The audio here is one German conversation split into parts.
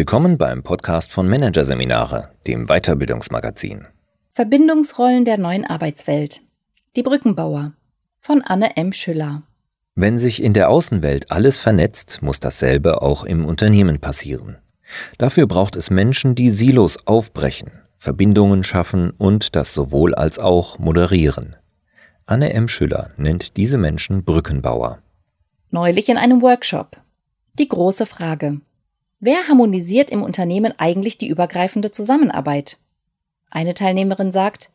Willkommen beim Podcast von Managerseminare, dem Weiterbildungsmagazin. Verbindungsrollen der neuen Arbeitswelt. Die Brückenbauer von Anne M. Schüller. Wenn sich in der Außenwelt alles vernetzt, muss dasselbe auch im Unternehmen passieren. Dafür braucht es Menschen, die Silos aufbrechen, Verbindungen schaffen und das sowohl als auch moderieren. Anne M. Schüller nennt diese Menschen Brückenbauer. Neulich in einem Workshop. Die große Frage. Wer harmonisiert im Unternehmen eigentlich die übergreifende Zusammenarbeit? Eine Teilnehmerin sagt,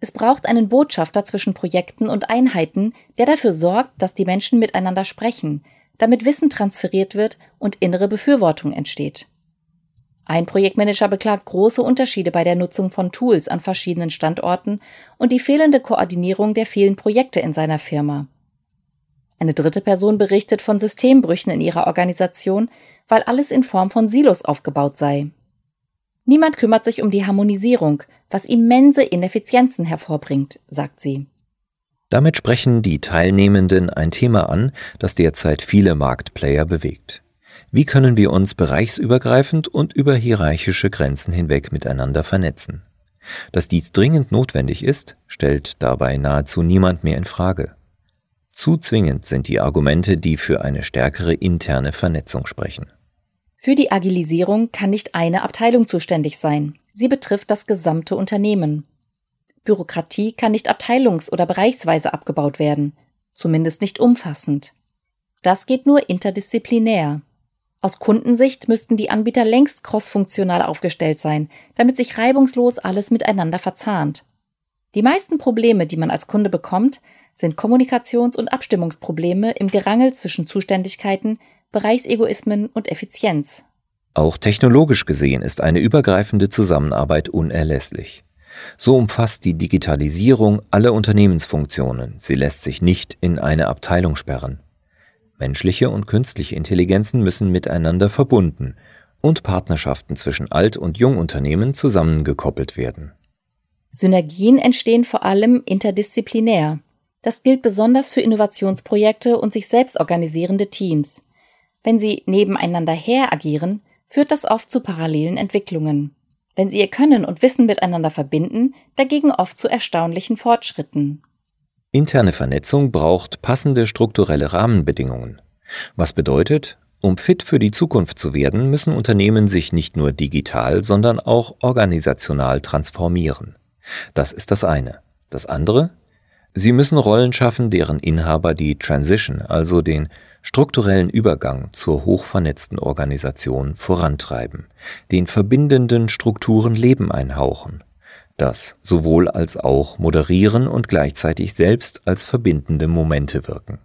es braucht einen Botschafter zwischen Projekten und Einheiten, der dafür sorgt, dass die Menschen miteinander sprechen, damit Wissen transferiert wird und innere Befürwortung entsteht. Ein Projektmanager beklagt große Unterschiede bei der Nutzung von Tools an verschiedenen Standorten und die fehlende Koordinierung der vielen Projekte in seiner Firma. Eine dritte Person berichtet von Systembrüchen in ihrer Organisation, weil alles in Form von Silos aufgebaut sei. Niemand kümmert sich um die Harmonisierung, was immense Ineffizienzen hervorbringt, sagt sie. Damit sprechen die Teilnehmenden ein Thema an, das derzeit viele Marktplayer bewegt. Wie können wir uns bereichsübergreifend und über hierarchische Grenzen hinweg miteinander vernetzen? Dass dies dringend notwendig ist, stellt dabei nahezu niemand mehr in Frage. Zu zwingend sind die Argumente, die für eine stärkere interne Vernetzung sprechen. Für die Agilisierung kann nicht eine Abteilung zuständig sein. Sie betrifft das gesamte Unternehmen. Bürokratie kann nicht abteilungs- oder bereichsweise abgebaut werden, zumindest nicht umfassend. Das geht nur interdisziplinär. Aus Kundensicht müssten die Anbieter längst crossfunktional aufgestellt sein, damit sich reibungslos alles miteinander verzahnt. Die meisten Probleme, die man als Kunde bekommt, sind Kommunikations- und Abstimmungsprobleme im Gerangel zwischen Zuständigkeiten, Bereichsegoismen und Effizienz. Auch technologisch gesehen ist eine übergreifende Zusammenarbeit unerlässlich. So umfasst die Digitalisierung alle Unternehmensfunktionen, sie lässt sich nicht in eine Abteilung sperren. Menschliche und künstliche Intelligenzen müssen miteinander verbunden und Partnerschaften zwischen Alt- und Jungunternehmen zusammengekoppelt werden. Synergien entstehen vor allem interdisziplinär. Das gilt besonders für Innovationsprojekte und sich selbst organisierende Teams. Wenn sie nebeneinander her agieren, führt das oft zu parallelen Entwicklungen. Wenn sie ihr Können und Wissen miteinander verbinden, dagegen oft zu erstaunlichen Fortschritten. Interne Vernetzung braucht passende strukturelle Rahmenbedingungen. Was bedeutet, um fit für die Zukunft zu werden, müssen Unternehmen sich nicht nur digital, sondern auch organisational transformieren. Das ist das eine. Das andere? Sie müssen Rollen schaffen, deren Inhaber die Transition, also den strukturellen Übergang zur hochvernetzten Organisation vorantreiben, den verbindenden Strukturen Leben einhauchen, das sowohl als auch moderieren und gleichzeitig selbst als verbindende Momente wirken.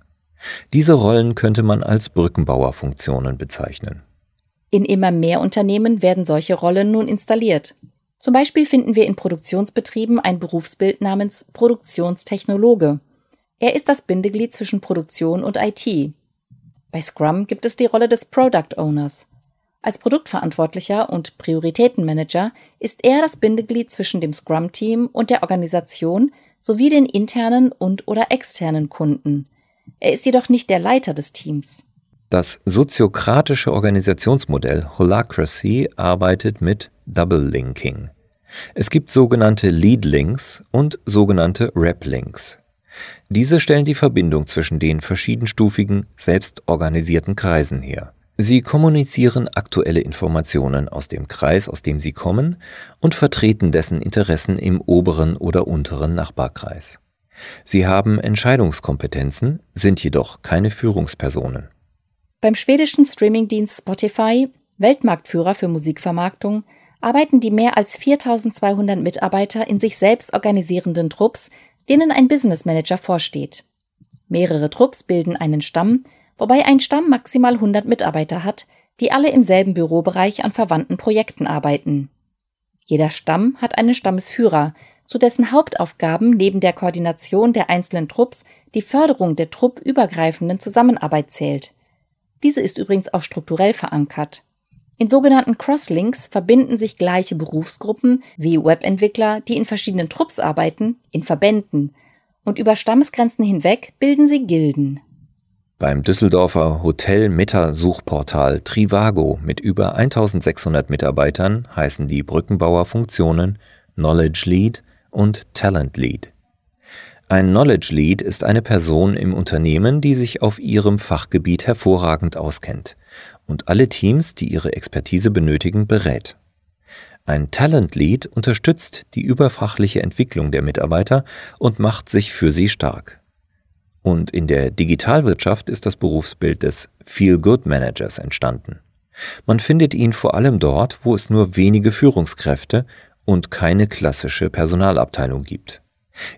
Diese Rollen könnte man als Brückenbauerfunktionen bezeichnen. In immer mehr Unternehmen werden solche Rollen nun installiert. Zum Beispiel finden wir in Produktionsbetrieben ein Berufsbild Produktionstechnologe. Er ist das Bindeglied zwischen Produktion und IT. Bei Scrum gibt es die Rolle des Product Owners. Als Produktverantwortlicher und Prioritätenmanager ist er das Bindeglied zwischen dem Scrum-Team und der Organisation sowie den internen und oder externen Kunden. Er ist jedoch nicht der Leiter des Teams. Das soziokratische Organisationsmodell Holacracy arbeitet mit Double Linking. Es gibt sogenannte Lead Links und sogenannte Rep Links. Diese stellen die Verbindung zwischen den verschiedenstufigen, selbstorganisierten Kreisen her. Sie kommunizieren aktuelle Informationen aus dem Kreis, aus dem sie kommen, und vertreten dessen Interessen im oberen oder unteren Nachbarkreis. Sie haben Entscheidungskompetenzen, sind jedoch keine Führungspersonen. Beim schwedischen Streamingdienst Spotify, Weltmarktführer für Musikvermarktung, arbeiten die mehr als 4200 Mitarbeiter in sich selbst organisierenden Trupps denen ein Business Manager vorsteht. Mehrere Trupps bilden einen Stamm, wobei ein Stamm maximal 100 Mitarbeiter hat, die alle im selben Bürobereich an verwandten Projekten arbeiten. Jeder Stamm hat einen Stammesführer, zu dessen Hauptaufgaben neben der Koordination der einzelnen Trupps die Förderung der truppübergreifenden Zusammenarbeit zählt. Diese ist übrigens auch strukturell verankert. In sogenannten Crosslinks verbinden sich gleiche Berufsgruppen wie Webentwickler, die in verschiedenen Trupps arbeiten, in Verbänden und über Stammesgrenzen hinweg bilden sie Gilden. Beim Düsseldorfer Hotel-Meta-Suchportal Trivago mit über 1600 Mitarbeitern heißen die Brückenbauer Funktionen Knowledge Lead und Talent Lead. Ein Knowledge Lead ist eine Person im Unternehmen, die sich auf ihrem Fachgebiet hervorragend auskennt und alle Teams, die ihre Expertise benötigen, berät. Ein Talent Lead unterstützt die überfachliche Entwicklung der Mitarbeiter und macht sich für sie stark. Und in der Digitalwirtschaft ist das Berufsbild des Feel-Good-Managers entstanden. Man findet ihn vor allem dort, wo es nur wenige Führungskräfte und keine klassische Personalabteilung gibt.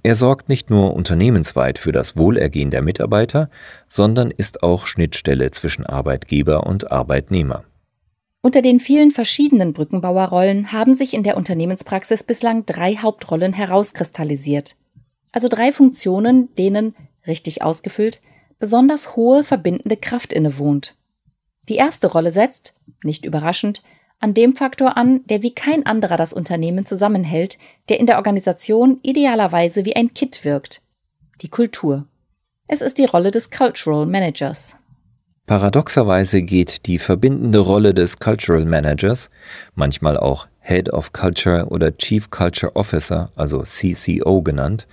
Er sorgt nicht nur unternehmensweit für das Wohlergehen der Mitarbeiter, sondern ist auch Schnittstelle zwischen Arbeitgeber und Arbeitnehmer. Unter den vielen verschiedenen Brückenbauerrollen haben sich in der Unternehmenspraxis bislang drei Hauptrollen herauskristallisiert. Also drei Funktionen, denen richtig ausgefüllt, besonders hohe verbindende Kraft innewohnt. Die erste Rolle setzt, nicht überraschend, an dem Faktor an, der wie kein anderer das Unternehmen zusammenhält, der in der Organisation idealerweise wie ein Kit wirkt. Die Kultur. Es ist die Rolle des Cultural Managers. Paradoxerweise geht die verbindende Rolle des Cultural Managers, manchmal auch Head of Culture oder Chief Culture Officer, also CCO genannt,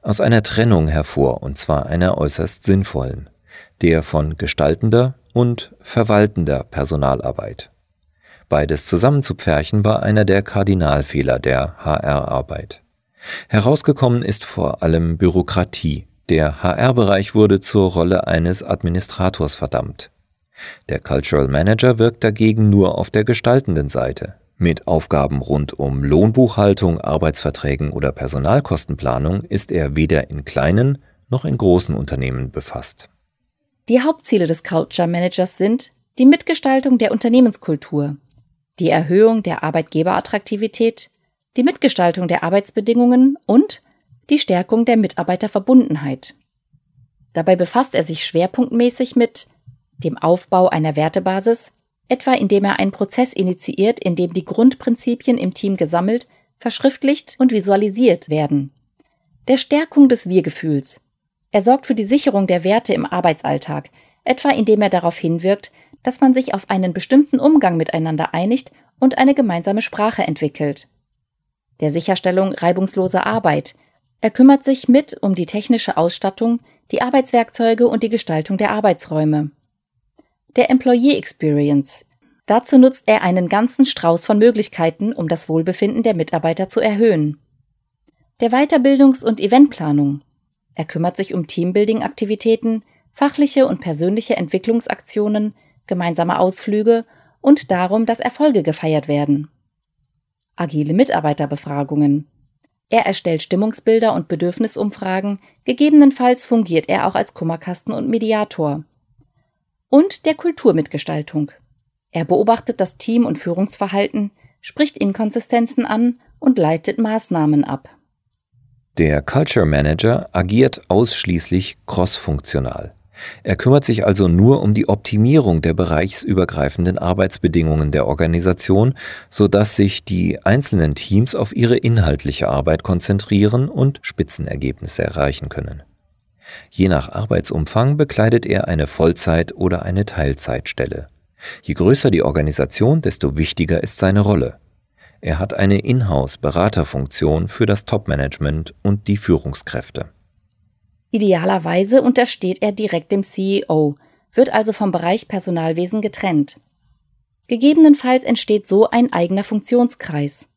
aus einer Trennung hervor, und zwar einer äußerst sinnvollen, der von gestaltender und verwaltender Personalarbeit. Beides zusammenzupferchen war einer der Kardinalfehler der HR-Arbeit. Herausgekommen ist vor allem Bürokratie. Der HR-Bereich wurde zur Rolle eines Administrators verdammt. Der Cultural Manager wirkt dagegen nur auf der gestaltenden Seite. Mit Aufgaben rund um Lohnbuchhaltung, Arbeitsverträgen oder Personalkostenplanung ist er weder in kleinen noch in großen Unternehmen befasst. Die Hauptziele des Culture Managers sind die Mitgestaltung der Unternehmenskultur, die Erhöhung der Arbeitgeberattraktivität, die Mitgestaltung der Arbeitsbedingungen und die Stärkung der Mitarbeiterverbundenheit. Dabei befasst er sich schwerpunktmäßig mit dem Aufbau einer Wertebasis, etwa indem er einen Prozess initiiert, in dem die Grundprinzipien im Team gesammelt, verschriftlicht und visualisiert werden. Der Stärkung des Wir-Gefühls. Er sorgt für die Sicherung der Werte im Arbeitsalltag, etwa indem er darauf hinwirkt, dass man sich auf einen bestimmten Umgang miteinander einigt und eine gemeinsame Sprache entwickelt. Der Sicherstellung reibungsloser Arbeit. Er kümmert sich mit um die technische Ausstattung, die Arbeitswerkzeuge und die Gestaltung der Arbeitsräume der Employee Experience. Dazu nutzt er einen ganzen Strauß von Möglichkeiten, um das Wohlbefinden der Mitarbeiter zu erhöhen. Der Weiterbildungs- und Eventplanung. Er kümmert sich um Teambuilding-Aktivitäten, fachliche und persönliche Entwicklungsaktionen, gemeinsame Ausflüge und darum, dass Erfolge gefeiert werden. Agile Mitarbeiterbefragungen. Er erstellt Stimmungsbilder und Bedürfnisumfragen, gegebenenfalls fungiert er auch als Kummerkasten und Mediator und der Kulturmitgestaltung. Er beobachtet das Team- und Führungsverhalten, spricht Inkonsistenzen an und leitet Maßnahmen ab. Der Culture Manager agiert ausschließlich crossfunktional. Er kümmert sich also nur um die Optimierung der bereichsübergreifenden Arbeitsbedingungen der Organisation, sodass sich die einzelnen Teams auf ihre inhaltliche Arbeit konzentrieren und Spitzenergebnisse erreichen können. Je nach Arbeitsumfang bekleidet er eine Vollzeit- oder eine Teilzeitstelle. Je größer die Organisation, desto wichtiger ist seine Rolle. Er hat eine Inhouse-Beraterfunktion für das Topmanagement und die Führungskräfte. Idealerweise untersteht er direkt dem CEO, wird also vom Bereich Personalwesen getrennt. Gegebenenfalls entsteht so ein eigener Funktionskreis.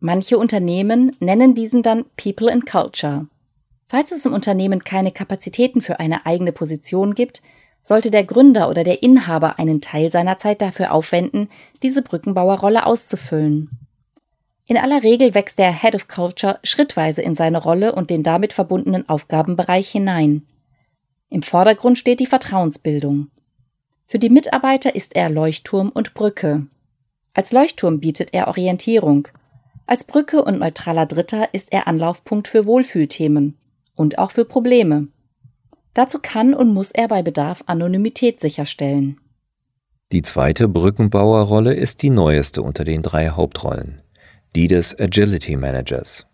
Manche Unternehmen nennen diesen dann People and Culture. Falls es im Unternehmen keine Kapazitäten für eine eigene Position gibt, sollte der Gründer oder der Inhaber einen Teil seiner Zeit dafür aufwenden, diese Brückenbauerrolle auszufüllen. In aller Regel wächst der Head of Culture schrittweise in seine Rolle und den damit verbundenen Aufgabenbereich hinein. Im Vordergrund steht die Vertrauensbildung. Für die Mitarbeiter ist er Leuchtturm und Brücke. Als Leuchtturm bietet er Orientierung. Als Brücke und neutraler Dritter ist er Anlaufpunkt für Wohlfühlthemen und auch für Probleme. Dazu kann und muss er bei Bedarf Anonymität sicherstellen. Die zweite Brückenbauerrolle ist die neueste unter den drei Hauptrollen, die des Agility Managers.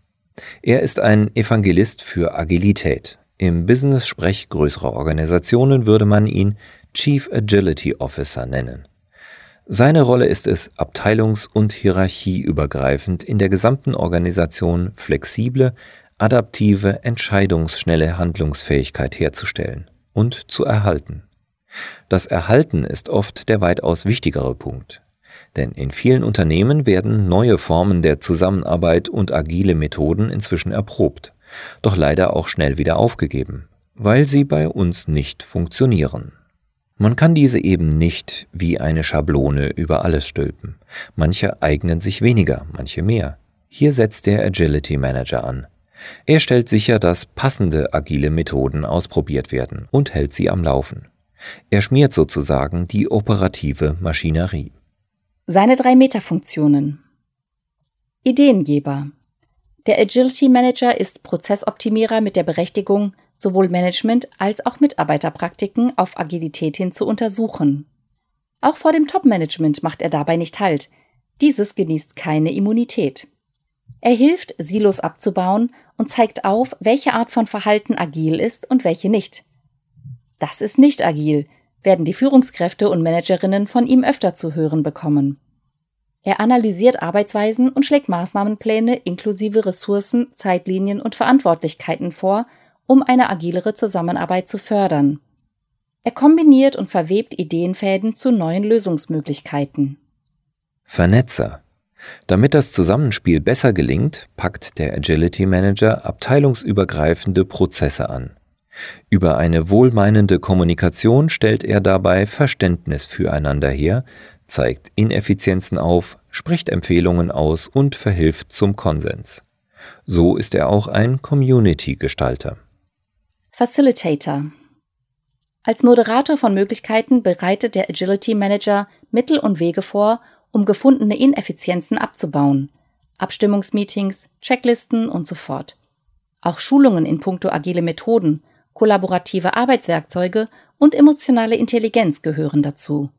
Er ist ein Evangelist für Agilität. Im Business-Sprech größerer Organisationen würde man ihn Chief Agility Officer nennen. Seine Rolle ist es, abteilungs- und hierarchieübergreifend in der gesamten Organisation flexible, adaptive, entscheidungsschnelle Handlungsfähigkeit herzustellen und zu erhalten. Das Erhalten ist oft der weitaus wichtigere Punkt. Denn in vielen Unternehmen werden neue Formen der Zusammenarbeit und agile Methoden inzwischen erprobt, doch leider auch schnell wieder aufgegeben, weil sie bei uns nicht funktionieren. Man kann diese eben nicht wie eine Schablone über alles stülpen. Manche eignen sich weniger, manche mehr. Hier setzt der Agility Manager an. Er stellt sicher, dass passende agile Methoden ausprobiert werden und hält sie am Laufen. Er schmiert sozusagen die operative Maschinerie. Seine drei Metafunktionen. Ideengeber. Der Agility Manager ist Prozessoptimierer mit der Berechtigung, sowohl Management als auch Mitarbeiterpraktiken auf Agilität hin zu untersuchen. Auch vor dem Top-Management macht er dabei nicht Halt. Dieses genießt keine Immunität. Er hilft, Silos abzubauen und zeigt auf, welche Art von Verhalten agil ist und welche nicht. Das ist nicht agil, werden die Führungskräfte und Managerinnen von ihm öfter zu hören bekommen. Er analysiert Arbeitsweisen und schlägt Maßnahmenpläne inklusive Ressourcen, Zeitlinien und Verantwortlichkeiten vor, um eine agilere Zusammenarbeit zu fördern. Er kombiniert und verwebt Ideenfäden zu neuen Lösungsmöglichkeiten. Vernetzer. Damit das Zusammenspiel besser gelingt, packt der Agility Manager abteilungsübergreifende Prozesse an. Über eine wohlmeinende Kommunikation stellt er dabei Verständnis füreinander her, zeigt Ineffizienzen auf, spricht Empfehlungen aus und verhilft zum Konsens. So ist er auch ein Community-Gestalter. Facilitator. Als Moderator von Möglichkeiten bereitet der Agility Manager Mittel und Wege vor, um gefundene Ineffizienzen abzubauen. Abstimmungsmeetings, Checklisten und so fort. Auch Schulungen in puncto agile Methoden, kollaborative Arbeitswerkzeuge und emotionale Intelligenz gehören dazu.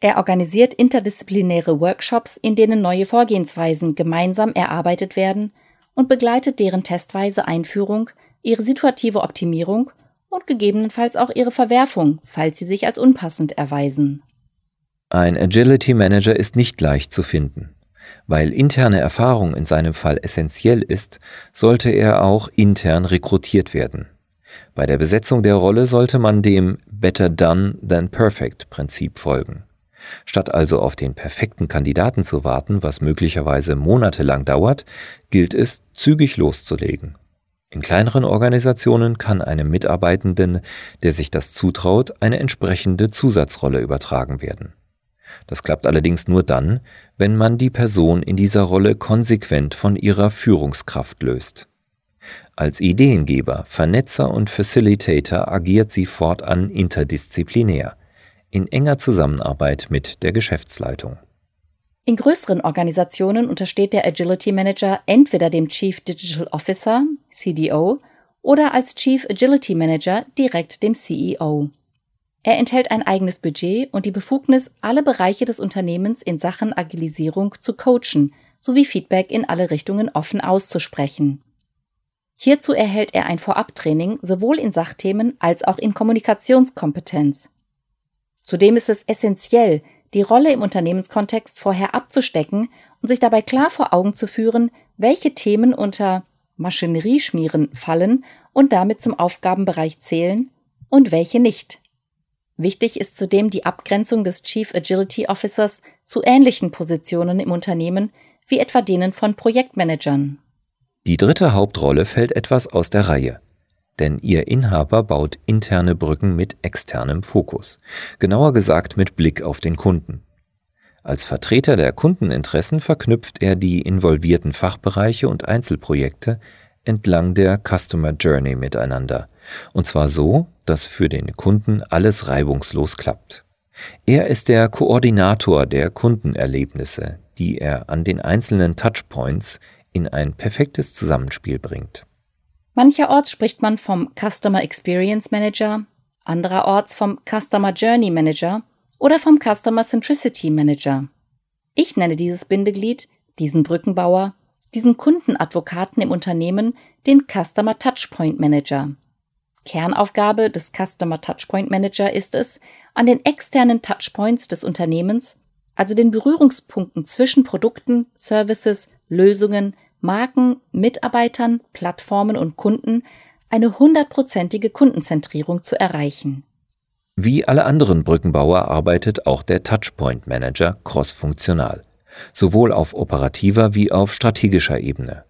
Er organisiert interdisziplinäre Workshops, in denen neue Vorgehensweisen gemeinsam erarbeitet werden und begleitet deren testweise Einführung ihre situative Optimierung und gegebenenfalls auch ihre Verwerfung, falls sie sich als unpassend erweisen. Ein Agility Manager ist nicht leicht zu finden. Weil interne Erfahrung in seinem Fall essentiell ist, sollte er auch intern rekrutiert werden. Bei der Besetzung der Rolle sollte man dem Better Done than Perfect Prinzip folgen. Statt also auf den perfekten Kandidaten zu warten, was möglicherweise monatelang dauert, gilt es, zügig loszulegen. In kleineren Organisationen kann einem Mitarbeitenden, der sich das zutraut, eine entsprechende Zusatzrolle übertragen werden. Das klappt allerdings nur dann, wenn man die Person in dieser Rolle konsequent von ihrer Führungskraft löst. Als Ideengeber, Vernetzer und Facilitator agiert sie fortan interdisziplinär, in enger Zusammenarbeit mit der Geschäftsleitung. In größeren Organisationen untersteht der Agility Manager entweder dem Chief Digital Officer, CDO, oder als Chief Agility Manager direkt dem CEO. Er enthält ein eigenes Budget und die Befugnis, alle Bereiche des Unternehmens in Sachen Agilisierung zu coachen sowie Feedback in alle Richtungen offen auszusprechen. Hierzu erhält er ein Vorabtraining sowohl in Sachthemen als auch in Kommunikationskompetenz. Zudem ist es essentiell, die Rolle im Unternehmenskontext vorher abzustecken und sich dabei klar vor Augen zu führen, welche Themen unter Maschinerieschmieren fallen und damit zum Aufgabenbereich zählen und welche nicht. Wichtig ist zudem die Abgrenzung des Chief Agility Officers zu ähnlichen Positionen im Unternehmen, wie etwa denen von Projektmanagern. Die dritte Hauptrolle fällt etwas aus der Reihe denn ihr Inhaber baut interne Brücken mit externem Fokus, genauer gesagt mit Blick auf den Kunden. Als Vertreter der Kundeninteressen verknüpft er die involvierten Fachbereiche und Einzelprojekte entlang der Customer Journey miteinander, und zwar so, dass für den Kunden alles reibungslos klappt. Er ist der Koordinator der Kundenerlebnisse, die er an den einzelnen Touchpoints in ein perfektes Zusammenspiel bringt. Mancherorts spricht man vom Customer Experience Manager, andererorts vom Customer Journey Manager oder vom Customer Centricity Manager. Ich nenne dieses Bindeglied, diesen Brückenbauer, diesen Kundenadvokaten im Unternehmen den Customer Touchpoint Manager. Kernaufgabe des Customer Touchpoint Manager ist es, an den externen Touchpoints des Unternehmens, also den Berührungspunkten zwischen Produkten, Services, Lösungen, Marken, Mitarbeitern, Plattformen und Kunden, eine hundertprozentige Kundenzentrierung zu erreichen. Wie alle anderen Brückenbauer arbeitet auch der Touchpoint Manager crossfunktional, sowohl auf operativer wie auf strategischer Ebene.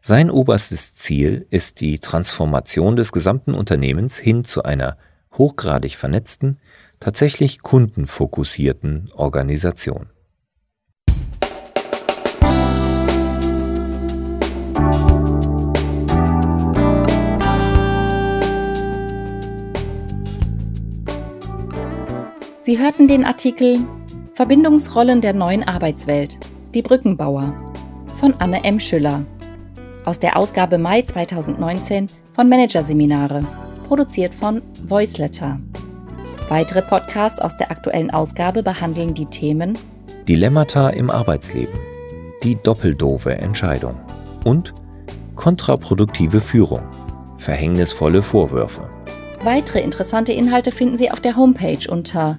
Sein oberstes Ziel ist die Transformation des gesamten Unternehmens hin zu einer hochgradig vernetzten, tatsächlich kundenfokussierten Organisation. Sie hörten den Artikel Verbindungsrollen der neuen Arbeitswelt, die Brückenbauer von Anne M. Schüller aus der Ausgabe Mai 2019 von Managerseminare, produziert von Voiceletter. Weitere Podcasts aus der aktuellen Ausgabe behandeln die Themen Dilemmata im Arbeitsleben, die doppeldove Entscheidung und kontraproduktive Führung, verhängnisvolle Vorwürfe. Weitere interessante Inhalte finden Sie auf der Homepage unter